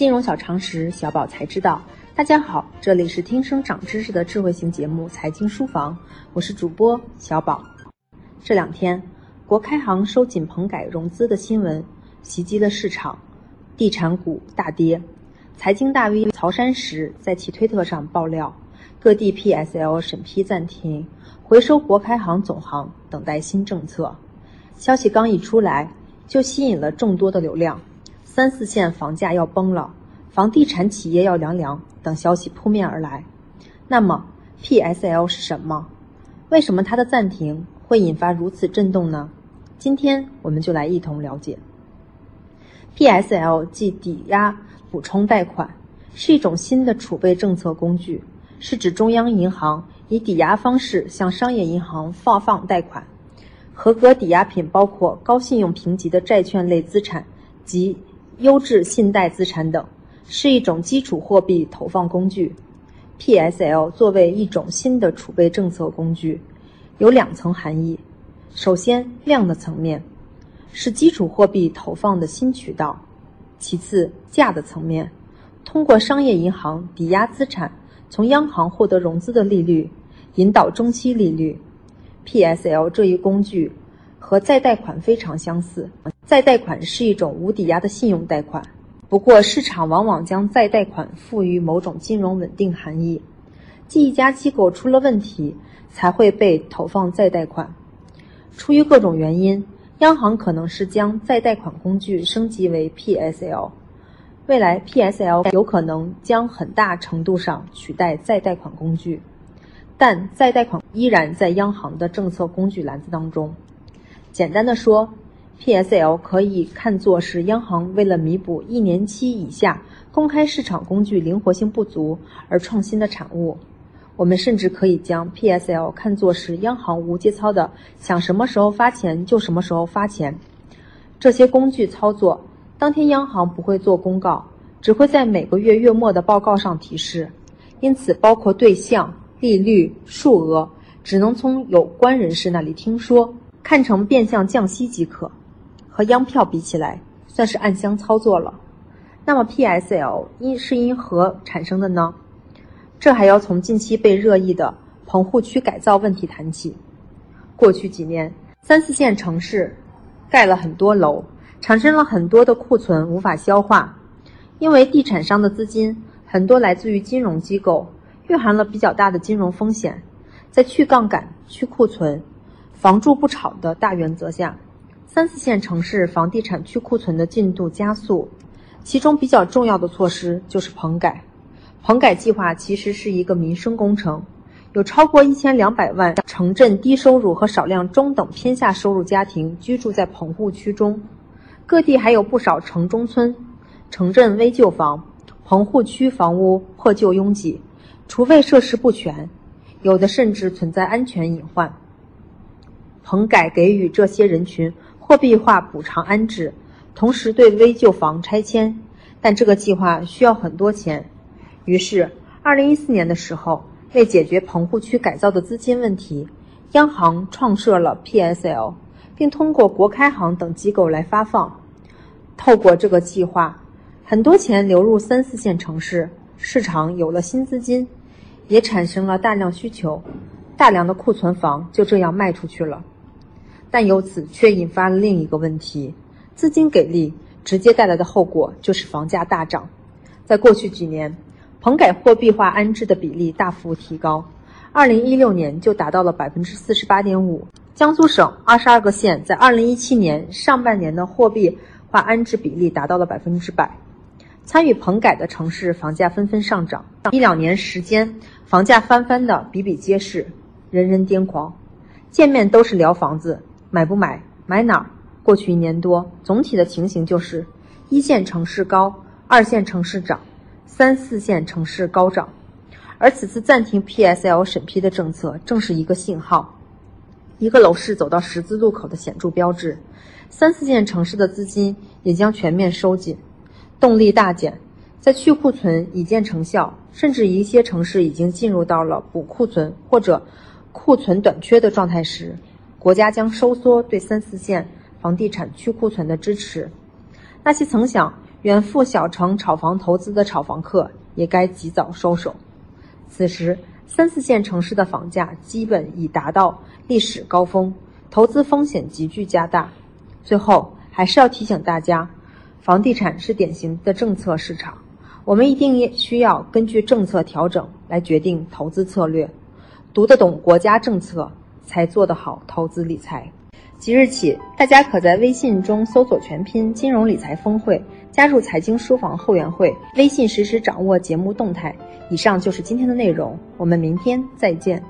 金融小常识，小宝才知道。大家好，这里是听声长知识的智慧型节目《财经书房》，我是主播小宝。这两天，国开行收紧棚改融资的新闻袭击了市场，地产股大跌。财经大 V 曹山石在其推特上爆料，各地 PSL 审批暂停，回收国开行总行，等待新政策。消息刚一出来，就吸引了众多的流量。三四线房价要崩了，房地产企业要凉凉等消息扑面而来。那么 PSL 是什么？为什么它的暂停会引发如此震动呢？今天我们就来一同了解。PSL 即抵押补充贷款，是一种新的储备政策工具，是指中央银行以抵押方式向商业银行发放贷款。合格抵押品包括高信用评级的债券类资产及优质信贷资产等，是一种基础货币投放工具。PSL 作为一种新的储备政策工具，有两层含义。首先，量的层面，是基础货币投放的新渠道；其次，价的层面，通过商业银行抵押资产，从央行获得融资的利率，引导中期利率。PSL 这一工具和再贷款非常相似。再贷款是一种无抵押的信用贷款，不过市场往往将再贷款赋予某种金融稳定含义，即一家机构出了问题才会被投放再贷款。出于各种原因，央行可能是将再贷款工具升级为 PSL。未来 PSL 有可能将很大程度上取代再贷款工具。但再贷款依然在央行的政策工具篮子当中。简单的说，PSL 可以看作是央行为了弥补一年期以下公开市场工具灵活性不足而创新的产物。我们甚至可以将 PSL 看作是央行无节操的想什么时候发钱就什么时候发钱。这些工具操作当天，央行不会做公告，只会在每个月月末的报告上提示，因此包括对象。利率、数额只能从有关人士那里听说，看成变相降息即可。和央票比起来，算是暗箱操作了。那么 PSL 因是因何产生的呢？这还要从近期被热议的棚户区改造问题谈起。过去几年，三四线城市盖了很多楼，产生了很多的库存无法消化，因为地产商的资金很多来自于金融机构。蕴含了比较大的金融风险，在去杠杆、去库存、房住不炒的大原则下，三四线城市房地产去库存的进度加速。其中比较重要的措施就是棚改。棚改计划其实是一个民生工程，有超过一千两百万城镇低收入和少量中等偏下收入家庭居住在棚户区中，各地还有不少城中村、城镇危旧房、棚户区房屋破旧拥挤。储备设施不全，有的甚至存在安全隐患。棚改给予这些人群货币化补偿安置，同时对危旧房拆迁，但这个计划需要很多钱。于是，二零一四年的时候，为解决棚户区改造的资金问题，央行创设了 PSL，并通过国开行等机构来发放。透过这个计划，很多钱流入三四线城市，市场有了新资金。也产生了大量需求，大量的库存房就这样卖出去了，但由此却引发了另一个问题：资金给力，直接带来的后果就是房价大涨。在过去几年，棚改货币化安置的比例大幅提高，二零一六年就达到了百分之四十八点五。江苏省二十二个县在二零一七年上半年的货币化安置比例达到了百分之百。参与棚改的城市房价纷纷上涨，一两年时间，房价翻番的比比皆是，人人癫狂。见面都是聊房子，买不买，买哪儿？过去一年多，总体的情形就是：一线城市高，二线城市涨，三四线城市高涨。而此次暂停 PSL 审批的政策，正是一个信号，一个楼市走到十字路口的显著标志。三四线城市的资金也将全面收紧。动力大减，在去库存已见成效，甚至一些城市已经进入到了补库存或者库存短缺的状态时，国家将收缩对三四线房地产去库存的支持。那些曾想远赴小城炒房投资的炒房客也该及早收手。此时，三四线城市的房价基本已达到历史高峰，投资风险急剧加大。最后，还是要提醒大家，房地产是典型的政策市场，我们一定也需要根据政策调整来决定投资策略，读得懂国家政策，才做得好投资理财。即日起，大家可在微信中搜索全拼“金融理财峰会”，加入财经书房后援会，微信实时掌握节目动态。以上就是今天的内容，我们明天再见。